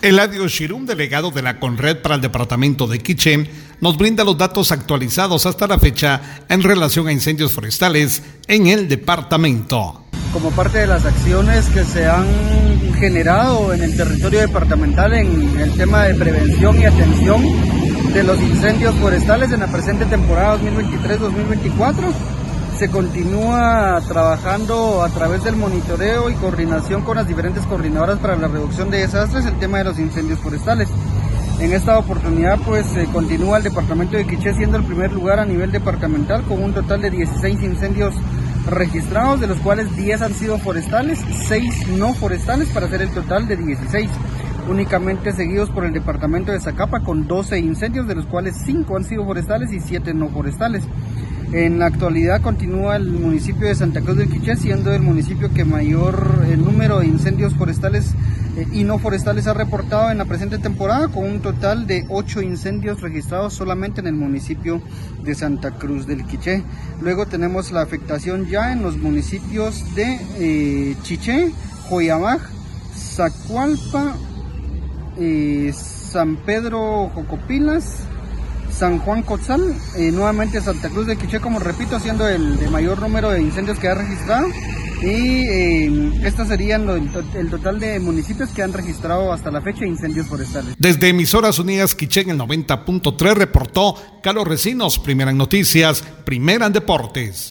Eladio Shirum, delegado de la Conred para el departamento de Quiché, nos brinda los datos actualizados hasta la fecha en relación a incendios forestales en el departamento. Como parte de las acciones que se han generado en el territorio departamental en el tema de prevención y atención de los incendios forestales en la presente temporada 2023-2024, se continúa trabajando a través del monitoreo y coordinación con las diferentes coordinadoras para la reducción de desastres el tema de los incendios forestales. En esta oportunidad pues continúa el departamento de Quiché siendo el primer lugar a nivel departamental con un total de 16 incendios registrados, de los cuales 10 han sido forestales, 6 no forestales para hacer el total de 16 únicamente seguidos por el departamento de Zacapa con 12 incendios, de los cuales 5 han sido forestales y 7 no forestales. En la actualidad continúa el municipio de Santa Cruz del Quiché siendo el municipio que mayor el número de incendios forestales eh, y no forestales ha reportado en la presente temporada con un total de 8 incendios registrados solamente en el municipio de Santa Cruz del Quiché. Luego tenemos la afectación ya en los municipios de eh, Chiché, Joyabaj, Zacualpa, eh, San Pedro Jocopilas, San Juan Cotzal, eh, nuevamente Santa Cruz de Quiché, como repito, siendo el de mayor número de incendios que ha registrado. Y eh, estos serían el total de municipios que han registrado hasta la fecha incendios forestales. Desde Emisoras Unidas Quiché en el 90.3 reportó Carlos Recinos, primera en noticias, primera en deportes.